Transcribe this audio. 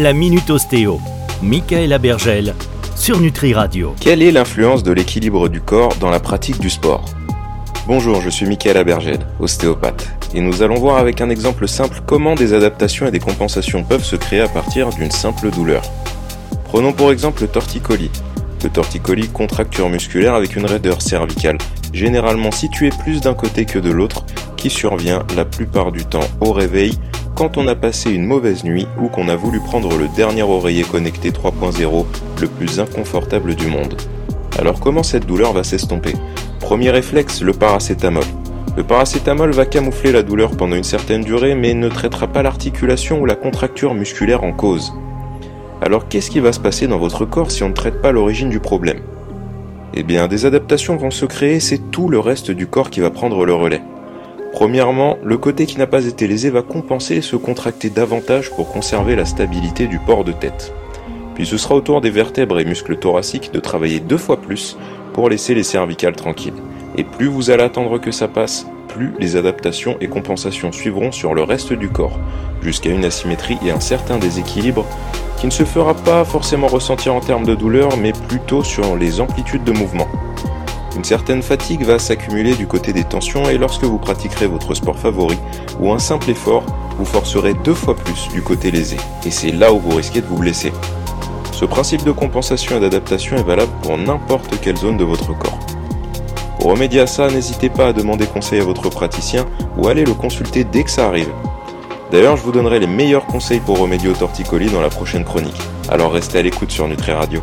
La Minute Ostéo. Michaela Bergel sur Nutri Radio. Quelle est l'influence de l'équilibre du corps dans la pratique du sport? Bonjour, je suis Michaela Bergel, ostéopathe, et nous allons voir avec un exemple simple comment des adaptations et des compensations peuvent se créer à partir d'une simple douleur. Prenons pour exemple le torticolis. Le torticolis, contracture musculaire avec une raideur cervicale, généralement située plus d'un côté que de l'autre, qui survient la plupart du temps au réveil quand on a passé une mauvaise nuit ou qu'on a voulu prendre le dernier oreiller connecté 3.0 le plus inconfortable du monde. Alors comment cette douleur va s'estomper? Premier réflexe, le paracétamol. Le paracétamol va camoufler la douleur pendant une certaine durée mais ne traitera pas l'articulation ou la contracture musculaire en cause. Alors qu'est-ce qui va se passer dans votre corps si on ne traite pas l'origine du problème? Eh bien des adaptations vont se créer, c'est tout le reste du corps qui va prendre le relais. Premièrement, le côté qui n'a pas été lésé va compenser et se contracter davantage pour conserver la stabilité du port de tête. Puis ce sera au tour des vertèbres et muscles thoraciques de travailler deux fois plus pour laisser les cervicales tranquilles. Et plus vous allez attendre que ça passe, plus les adaptations et compensations suivront sur le reste du corps, jusqu'à une asymétrie et un certain déséquilibre qui ne se fera pas forcément ressentir en termes de douleur, mais plutôt sur les amplitudes de mouvement. Une certaine fatigue va s'accumuler du côté des tensions et lorsque vous pratiquerez votre sport favori ou un simple effort, vous forcerez deux fois plus du côté lésé. Et c'est là où vous risquez de vous blesser. Ce principe de compensation et d'adaptation est valable pour n'importe quelle zone de votre corps. Pour remédier à ça, n'hésitez pas à demander conseil à votre praticien ou allez le consulter dès que ça arrive. D'ailleurs, je vous donnerai les meilleurs conseils pour remédier au torticolis dans la prochaine chronique. Alors restez à l'écoute sur Nutri Radio.